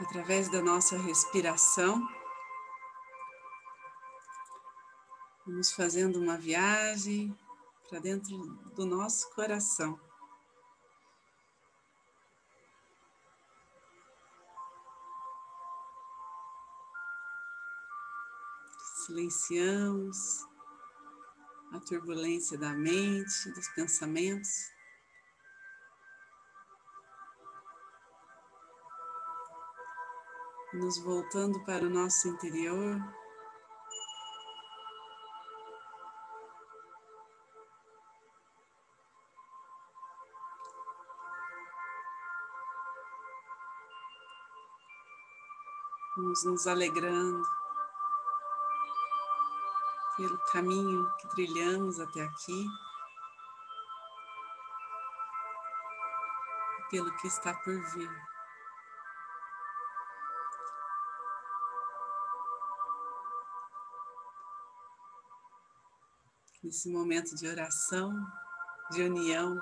através da nossa respiração. Vamos fazendo uma viagem para dentro do nosso coração. Silenciamos a turbulência da mente, dos pensamentos. Nos voltando para o nosso interior. Vamos nos alegrando pelo caminho que trilhamos até aqui, pelo que está por vir. Nesse momento de oração, de união,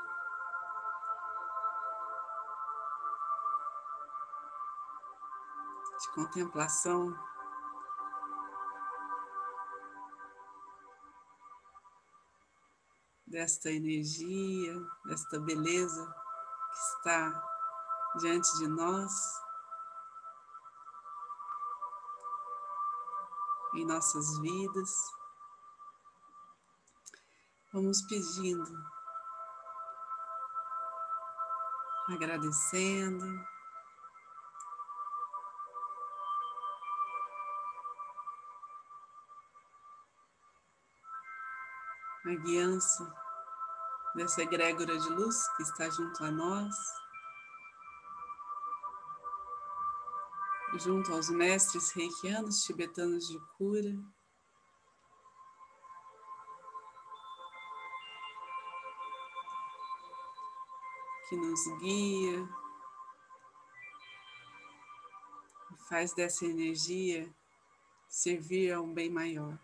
de contemplação. Desta energia, desta beleza que está diante de nós, em nossas vidas. Vamos pedindo, agradecendo. A guiança dessa egrégora de luz que está junto a nós, junto aos mestres reikianos tibetanos de cura. Que nos guia faz dessa energia servir a um bem maior.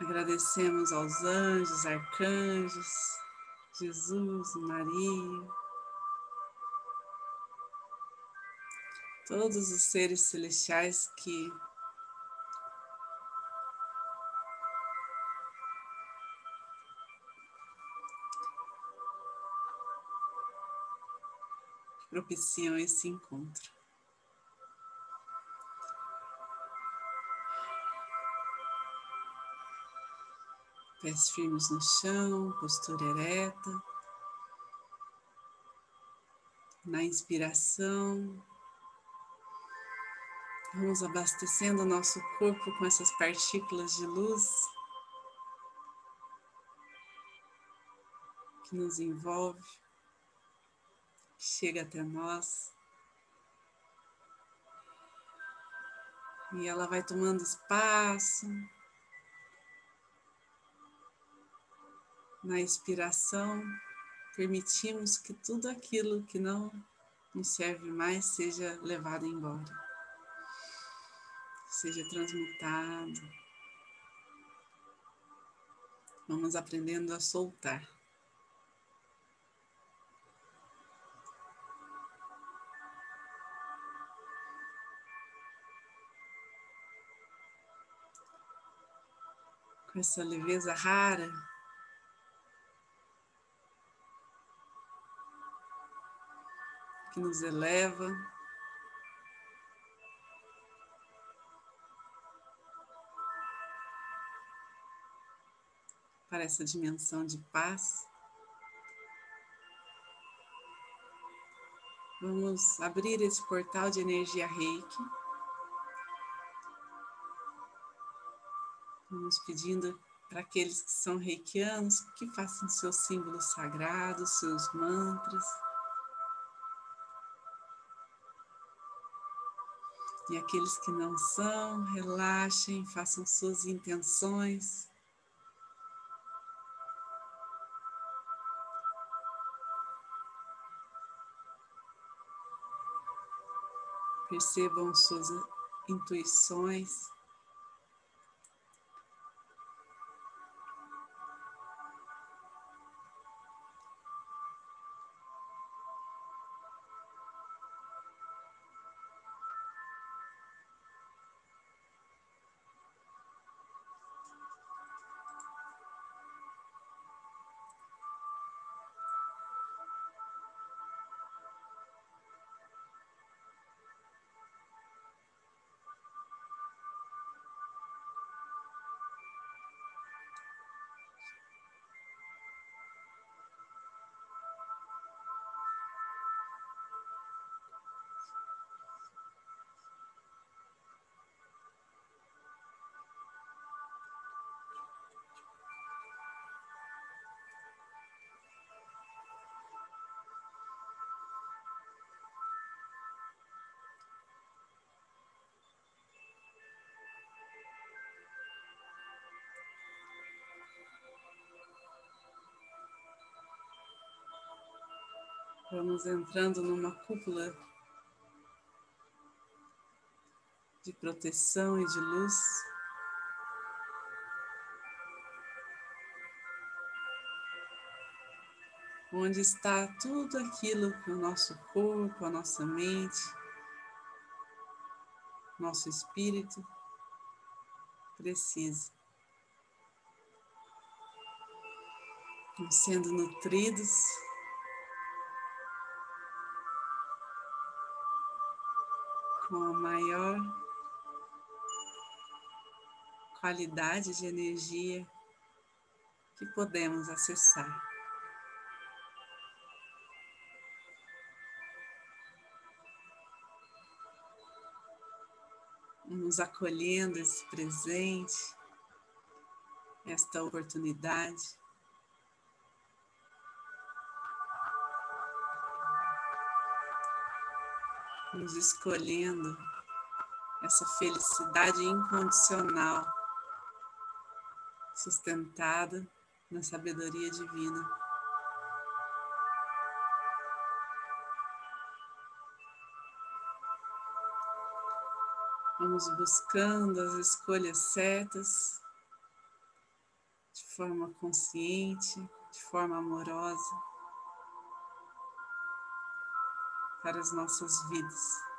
Agradecemos aos anjos, arcanjos, Jesus, Maria, todos os seres celestiais que propiciam esse encontro. Pés firmes no chão, postura ereta. Na inspiração, vamos abastecendo o nosso corpo com essas partículas de luz que nos envolve, chega até nós. E ela vai tomando espaço, na expiração, permitimos que tudo aquilo que não nos serve mais seja levado embora, seja transmutado. Vamos aprendendo a soltar. Com essa leveza rara, que nos eleva. Para essa dimensão de paz. Vamos abrir esse portal de energia reiki. Vamos pedindo para aqueles que são reikianos que façam seus símbolos sagrados, seus mantras. E aqueles que não são, relaxem, façam suas intenções. Percebam suas intuições. Vamos entrando numa cúpula de proteção e de luz. Onde está tudo aquilo que o nosso corpo, a nossa mente, nosso espírito precisa. Sendo nutridos maior qualidade de energia que podemos acessar. Nos acolhendo esse presente, esta oportunidade. Nos escolhendo essa felicidade incondicional sustentada na sabedoria divina. Vamos buscando as escolhas certas de forma consciente, de forma amorosa para as nossas vidas.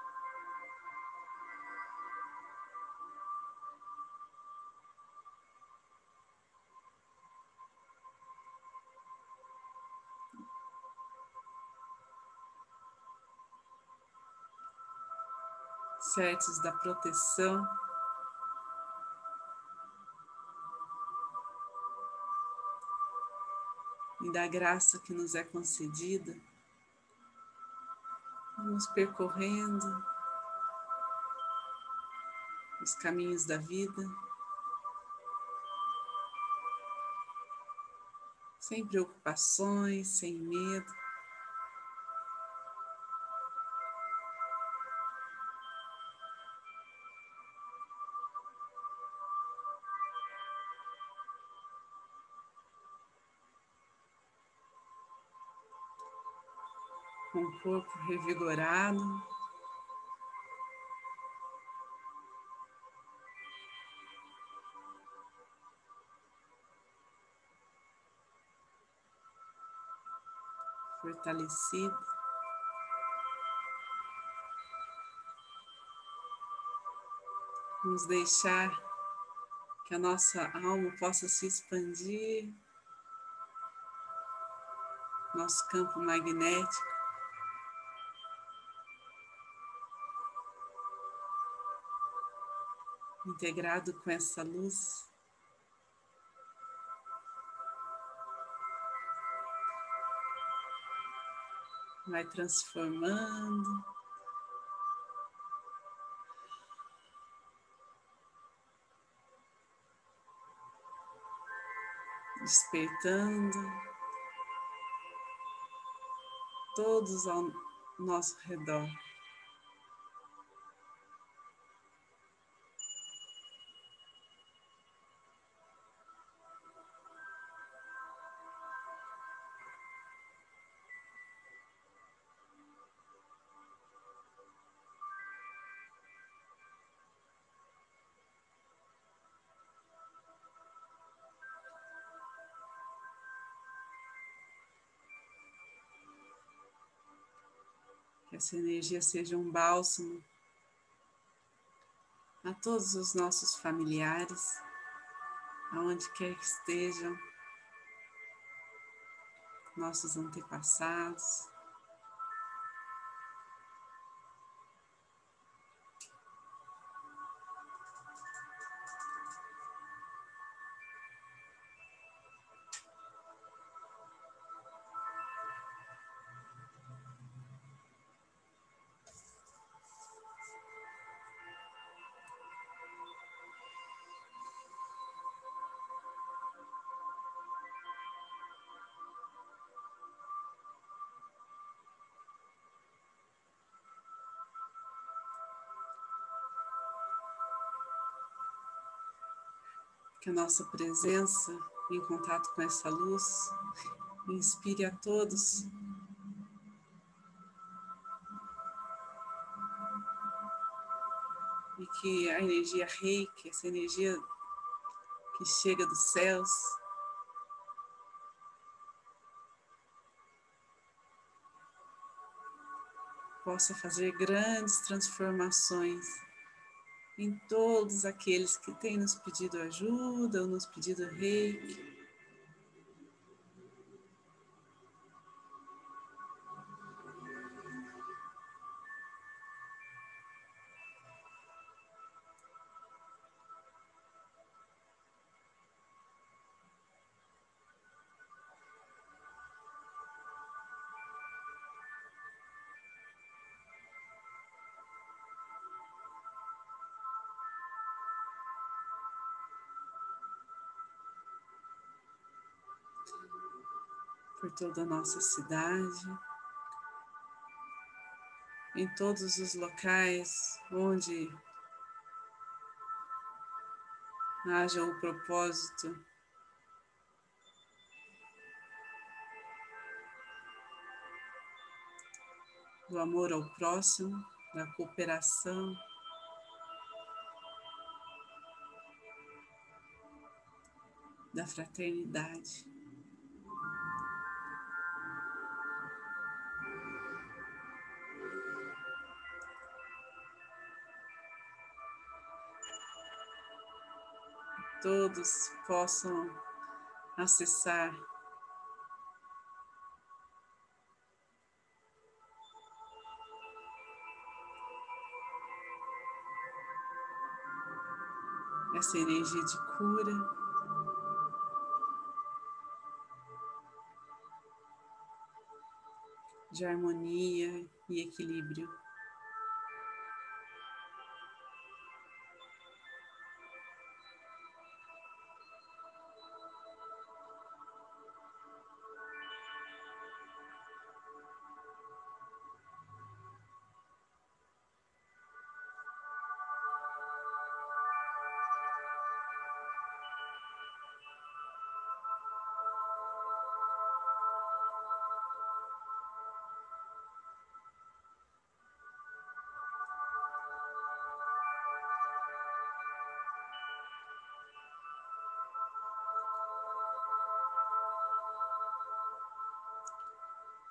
certos da proteção. E da graça que nos é concedida, vamos percorrendo os caminhos da vida, sem preocupações, sem medo. Corpo revigorado. Fortalecido. Vamos deixar que a nossa alma possa se expandir, nosso campo magnético. Integrado com essa luz. Vai transformando. Despertando todos ao nosso redor. Que essa energia seja um bálsamo a todos os nossos familiares, aonde quer que estejam, nossos antepassados. Que a nossa presença em contato com essa luz inspire a todos. E que a energia reiki, essa energia que chega dos céus, possa fazer grandes transformações em todos aqueles que têm nos pedido ajuda ou nos pedido reiki. Por toda a nossa cidade, em todos os locais onde haja o propósito do amor ao próximo, da cooperação. Da fraternidade. Todos possam acessar essa energia de cura. De harmonia e equilíbrio.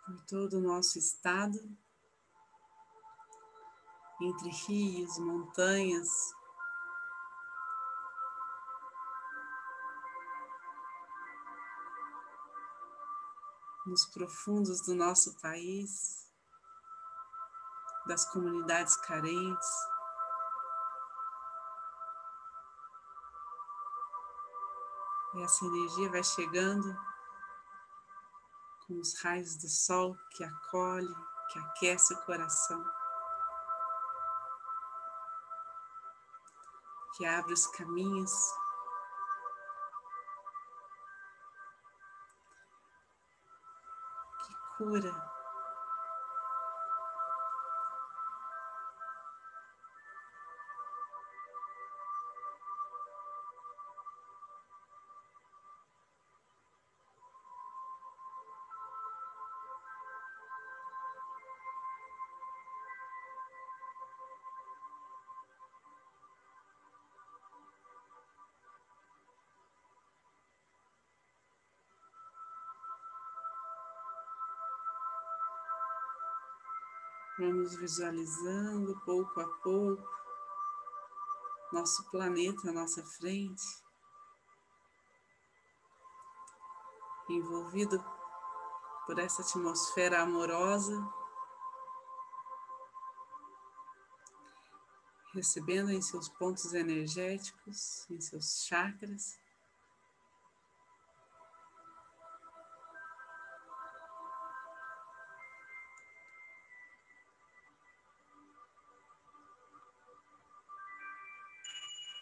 Por todo o nosso estado, entre rios, montanhas, nos profundos do nosso país, das comunidades carentes. E essa energia vai chegando com os raios do sol que acolhe, que aquece o coração, que abre os caminhos. Que cura Vamos visualizando pouco a pouco nosso planeta à nossa frente, envolvido por essa atmosfera amorosa, recebendo em seus pontos energéticos, em seus chakras.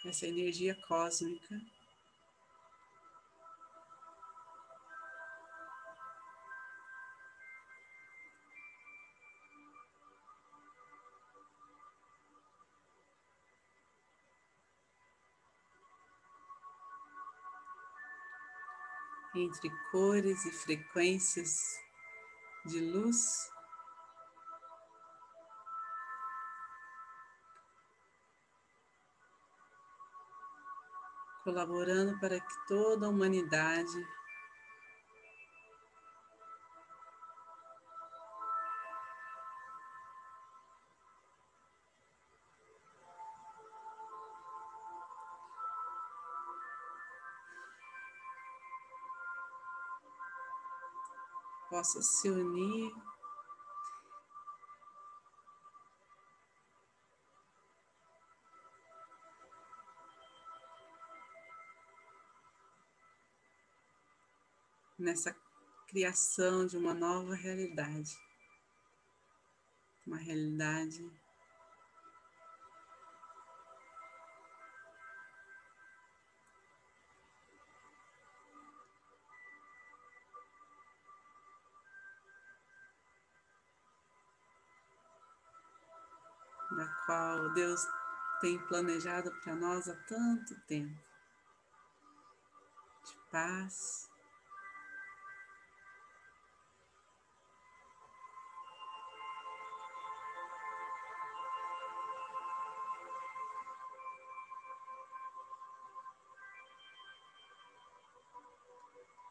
Essa energia cósmica. Entre cores e frequências de luz colaborando para que toda a humanidade possa se unir nessa criação de uma nova realidade. Uma realidade da qual Deus tem planejado para nós há tanto tempo. De paz,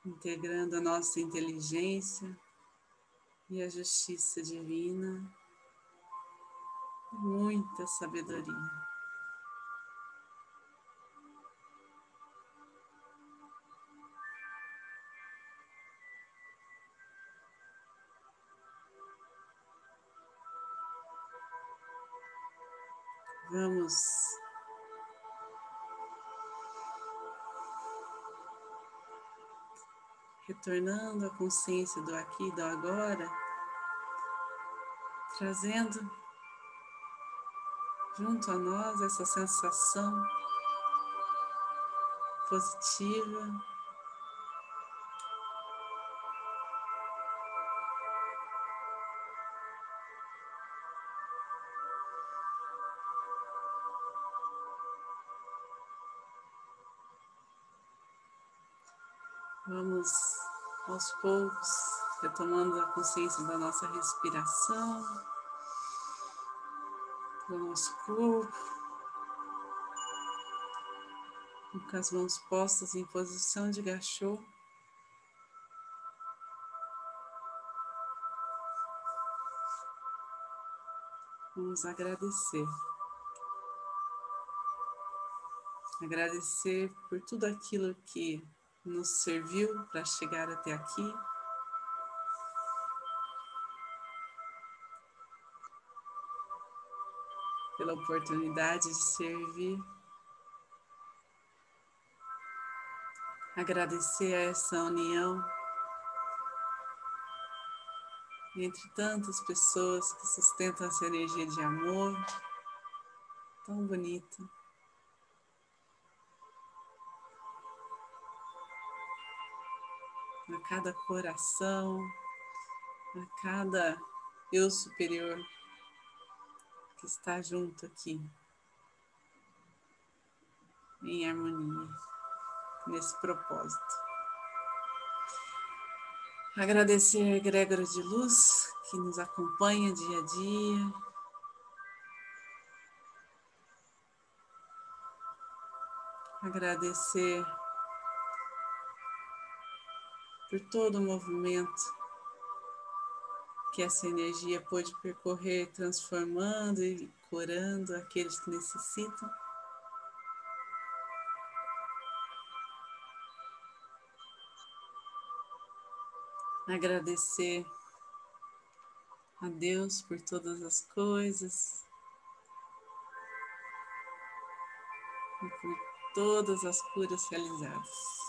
integrando a nossa inteligência e a justiça divina, muita sabedoria. Vamos retornando a consciência do aqui e do agora, trazendo junto a nós essa sensação positiva. Aos poucos retomando a consciência da nossa respiração, do nosso corpo, com as mãos postas em posição de gachô. Vamos agradecer. Agradecer por tudo aquilo que nos serviu para chegar até aqui. Pela oportunidade de servir. Agradecer a essa união entre tantas pessoas que sustentam essa energia de amor tão bonita. Cada coração, a cada eu superior que está junto aqui, em harmonia, nesse propósito. Agradecer a egrégora de luz que nos acompanha dia a dia. Agradecer por todo o movimento que essa energia pode percorrer, transformando e curando aqueles que necessitam. Agradecer a Deus por todas as coisas e por todas as curas realizadas.